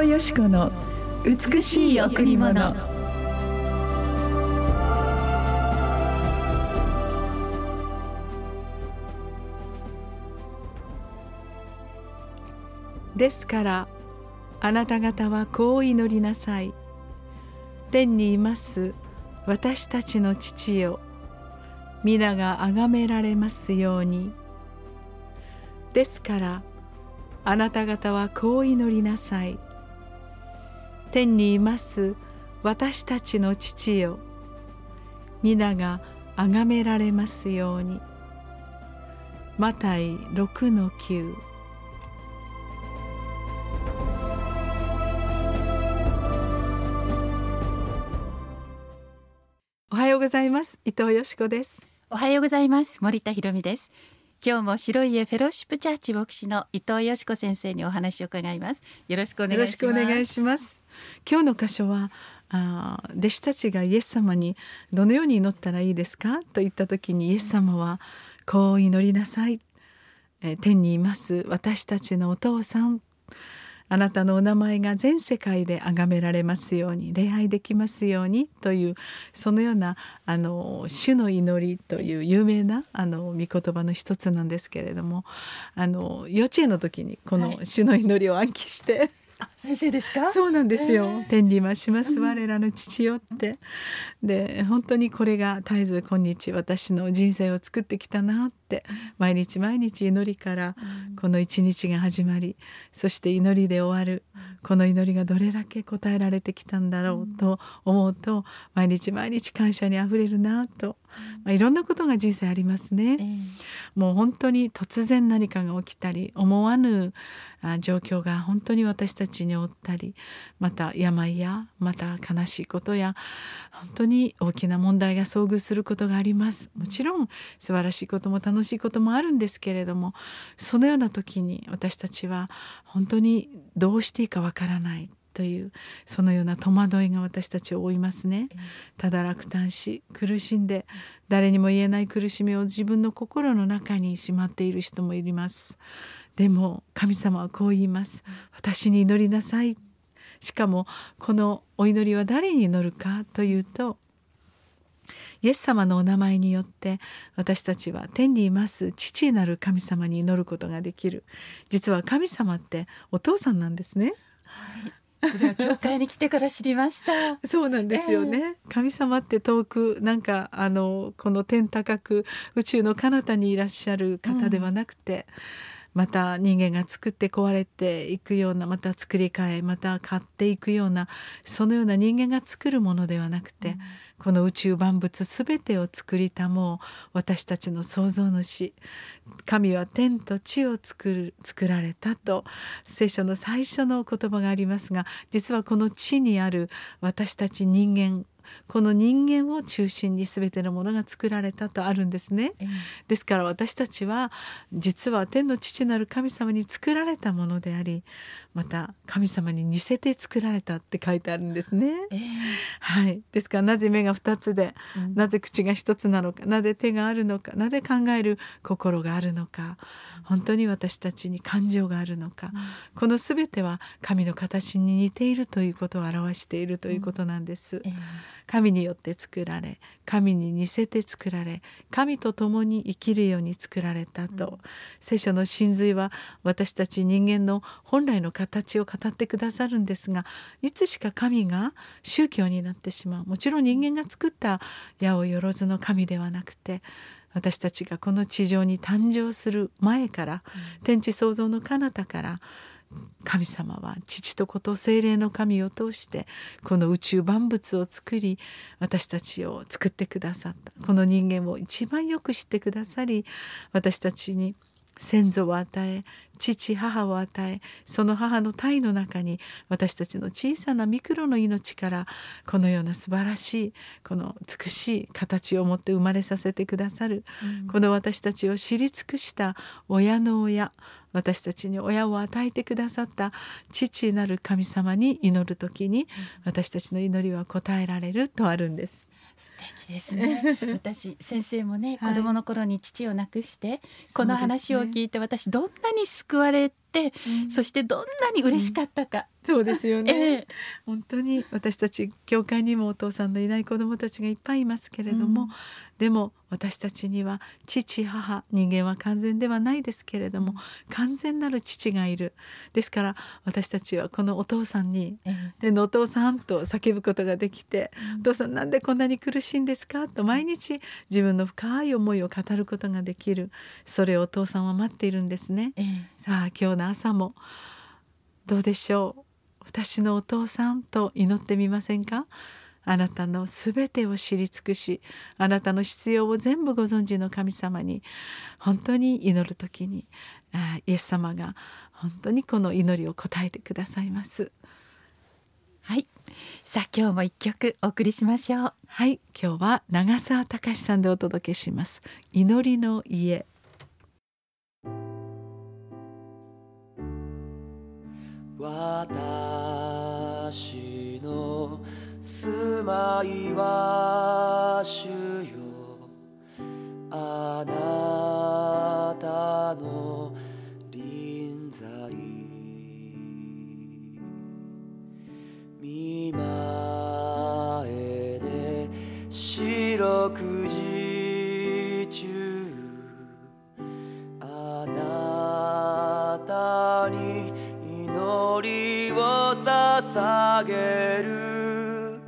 藤よし子の美しい贈り物。ですからあなた方はこう祈りなさい。天にいます私たちの父よ。皆が崇められますように。ですからあなた方はこう祈りなさい。天にいます私たちの父よ。皆が崇められますように。マタイ6の9おはようございます。伊藤よしこです。おはようございます。森田博美です。今日も白い家フェローシップチャーチ牧師の伊藤よしこ先生にお話を伺います。よろしくお願いします今日の箇所はあ弟子たちがイエス様にどのように祈ったらいいですか？と言った時にイエス様はこう祈りなさい、え天にいます。私たちのお父さん。あなたのお名前が全世界で崇められますように礼拝できますようにというそのようなあの主の祈りという有名なあの御言葉の一つなんですけれどもあの幼稚園の時にこの主の祈りを暗記して、はい先生ですか？そうなんですよ、えー、天理はします我らの父よって、で本当にこれが絶えず今日私の人生を作ってきたなって毎日毎日祈りからこの一日が始まりそして祈りで終わる。この祈りがどれだけ答えられてきたんだろうと思うと毎日毎日感謝にあふれるなと、まあ、いろんなことが人生ありますね。えー、もう本当に突然何かが起きたり思わぬ状況が本当に私たちに負ったりまた病やまた悲しいことや本当に大きな問題が遭遇することがあります。もちろん素晴らしいことも楽しいこともあるんですけれどもそのような時に私たちは本当にどうしていいかわからないというそのような戸惑いが私たちを負いますね。ただ落胆し苦しんで誰にも言えない苦しみを自分の心の中にしまっている人もいます。でも神様はこう言います。私に祈りなさい。しかもこのお祈りは誰に祈るかというとイエス様のお名前によって私たちは天にいます父なる神様に祈ることができる。実は神様ってお父さんなんですね。はい。それは教会に来てから知りました。そうなんですよね、えー、神様って遠くなんかあのこの天高く宇宙の彼方にいらっしゃる方ではなくて、うんまた人間が作って壊れていくようなまた作り変えまた買っていくようなそのような人間が作るものではなくて、うん、この宇宙万物全てを作りたもう私たちの創造主神は天と地を作る作られたと聖書の最初の言葉がありますが実はこの地にある私たち人間この人間を中心に全てのものが作られたとあるんですね、えー、ですから私たちは実は天の父なる神様に作られたものでありまた神様に似せて作られたって書いてあるんですね、えー、はい。ですからなぜ目が2つで、うん、なぜ口が1つなのかなぜ手があるのかなぜ考える心があるのか本当に私たちに感情があるのか、うん、この全ては神の形に似ているということを表しているということなんです、うん。えー神によって作られ神に似せて作られ神と共に生きるように作られたと、うん、聖書の真髄は私たち人間の本来の形を語ってくださるんですがいつしか神が宗教になってしまう。もちろん人間が作った八百万の神ではなくて私たちがこの地上に誕生する前から、うん、天地創造の彼方から神様は父と子と精霊の神を通してこの宇宙万物を作り私たちを作ってくださったこの人間を一番よく知ってくださり私たちに先祖を与え父母を与えその母の体の中に私たちの小さなミクロの命からこのような素晴らしいこの美しい形を持って生まれさせてくださる、うん、この私たちを知り尽くした親の親私たちに親を与えてくださった父なる神様に祈る時に私たちの祈りは応えられるとあるんです。素敵ですね。私先生もね、はい、子供の頃に父を亡くしてここの話を聞いて、私どんなに救われ、うん、そしてどんなに嬉しかったか、そうですよね、えー、本当に私たち教会にもお父さんのいない子どもたちがいっぱいいますけれども、うん、でも私たちには父母人間は完全ではないですけれども、完全なる父がいる。ですから私たちはこのお父さんに「えー、でのお父さん」と叫ぶことができて「お父さんなんでこんなに苦しいんですか?」と毎日自分の深い思いを語ることができる。それをお父さんは待っているんですね。えー、さあ今日の朝もどうでしょう？私のお父さんと祈ってみませんか？あなたのすべてを知り尽くしあなたの必要を全部ご存知の神様に本当に祈る時にイエス様が本当にこの祈りを答えてくださいます。はい。さあ今日も一曲お送りしましょう。はい。今日は長澤隆さんでお届けします。祈りの家私の住まいは主捧げる。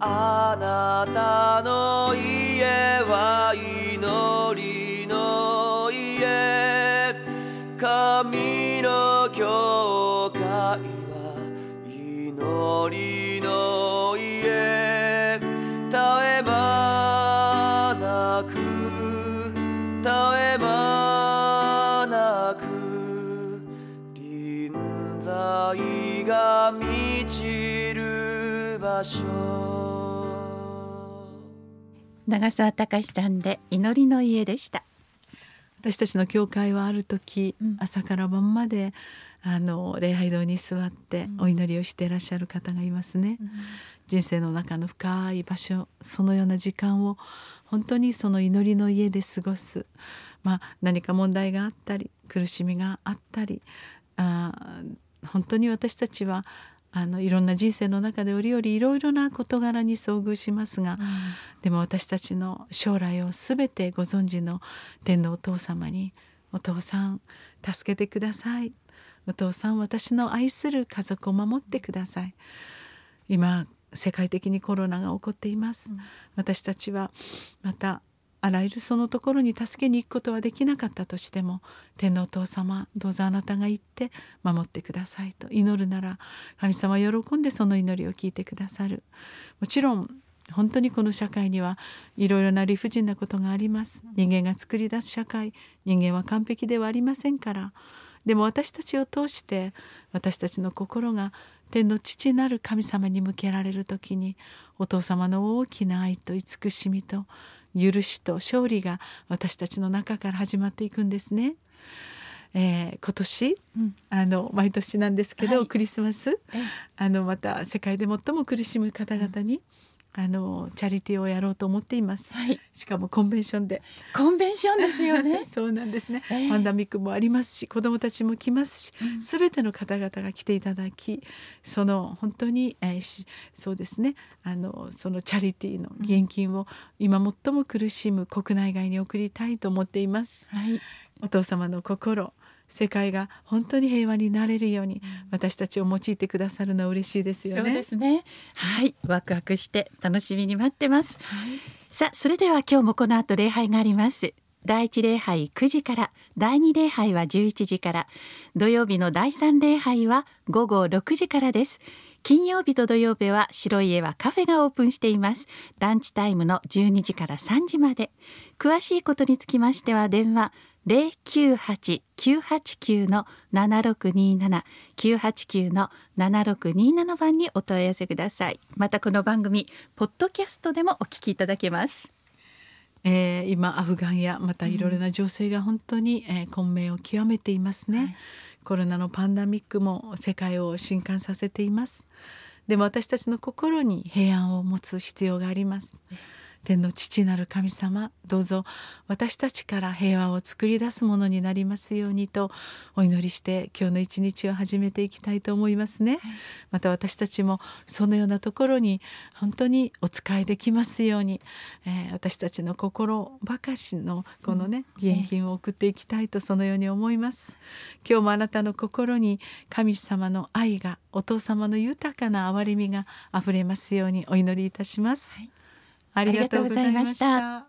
あなたの家は祈りの家。神の教会は祈りの家。場所。長澤隆さんで祈りの家でした。私たちの教会はある時、うん、朝から晩まであの礼拝堂に座ってお祈りをしていらっしゃる方がいますね、うん、人生の中の深い場所そのような時間を本当にその祈りの家で過ごす、まあ、何か問題があったり苦しみがあったりあ本当に私たちはあのいろんな人生の中で折々いろいろな事柄に遭遇しますが、うん、でも私たちの将来を全てご存知の天のお父様に「お父さん助けてください」「お父さん私の愛する家族を守ってください」今世界的にコロナが起こっています、うん、私たちはまたあらゆるそのところに助けに行くことはできなかったとしても天皇お父様どうぞあなたが行って守ってくださいと。祈るなら神様喜んでその祈りを聞いてくださる。もちろん本当にこの社会にはいろいろな理不尽なことがあります。人間が作り出す社会人間は完璧ではありませんから。でも私たちを通して私たちの心が天の父なる神様に向けられる時にお父様の大きな愛と慈しみと許しと勝利が私たちの中から始まっていくんですね。えー、今年、うん、あの毎年なんですけど、はい、クリスマス。あのまた世界で最も苦しむ方々に、あのチャリティーをやろうと思っています、はい、しかもコンベンションで。コンベンションですよね。そうなんですね、えー、パンダミックもありますし子どもたちも来ますしすべ、うん、ての方々が来ていただきその本当に、えー、そうですね。あのそのチャリティーの現金を今最も苦しむ国内外に送りたいと思っています、はい、お父様の心世界が本当に平和になれるように私たちを用いてくださるのは嬉しいですよね。そうですね。はい、ワクワクして楽しみに待ってます。はい、さあ、それでは今日もこの後礼拝があります。第一礼拝9時から第二礼拝は11時から土曜日の第三礼拝は午後6時からです金曜日と土曜日は白い家はカフェがオープンしていますランチタイムの12時から3時まで詳しいことにつきましては電話098-989の7627 989の7627番にお問い合わせください。またこの番組ポッドキャストでもお聞きいただけます。えー、今アフガンやまたいろいろな情勢が本当に、うん、えー、混迷を極めていますね、はい、コロナのパンダミックも世界を震撼させています。でも私たちの心に平安を持つ必要があります天の父なる神様どうぞ私たちから平和を作り出すものになりますようにとお祈りして今日の一日を始めていきたいと思いますね、はい、また私たちもそのようなところに本当にお使いできますように、えー、私たちの心ばかしのこのね、義援金を送っていきたいとそのように思います。今日もあなたの心に神様の愛がお父様の豊かな憐れみがあふれますようにお祈りいたします、はい、ありがとうございました。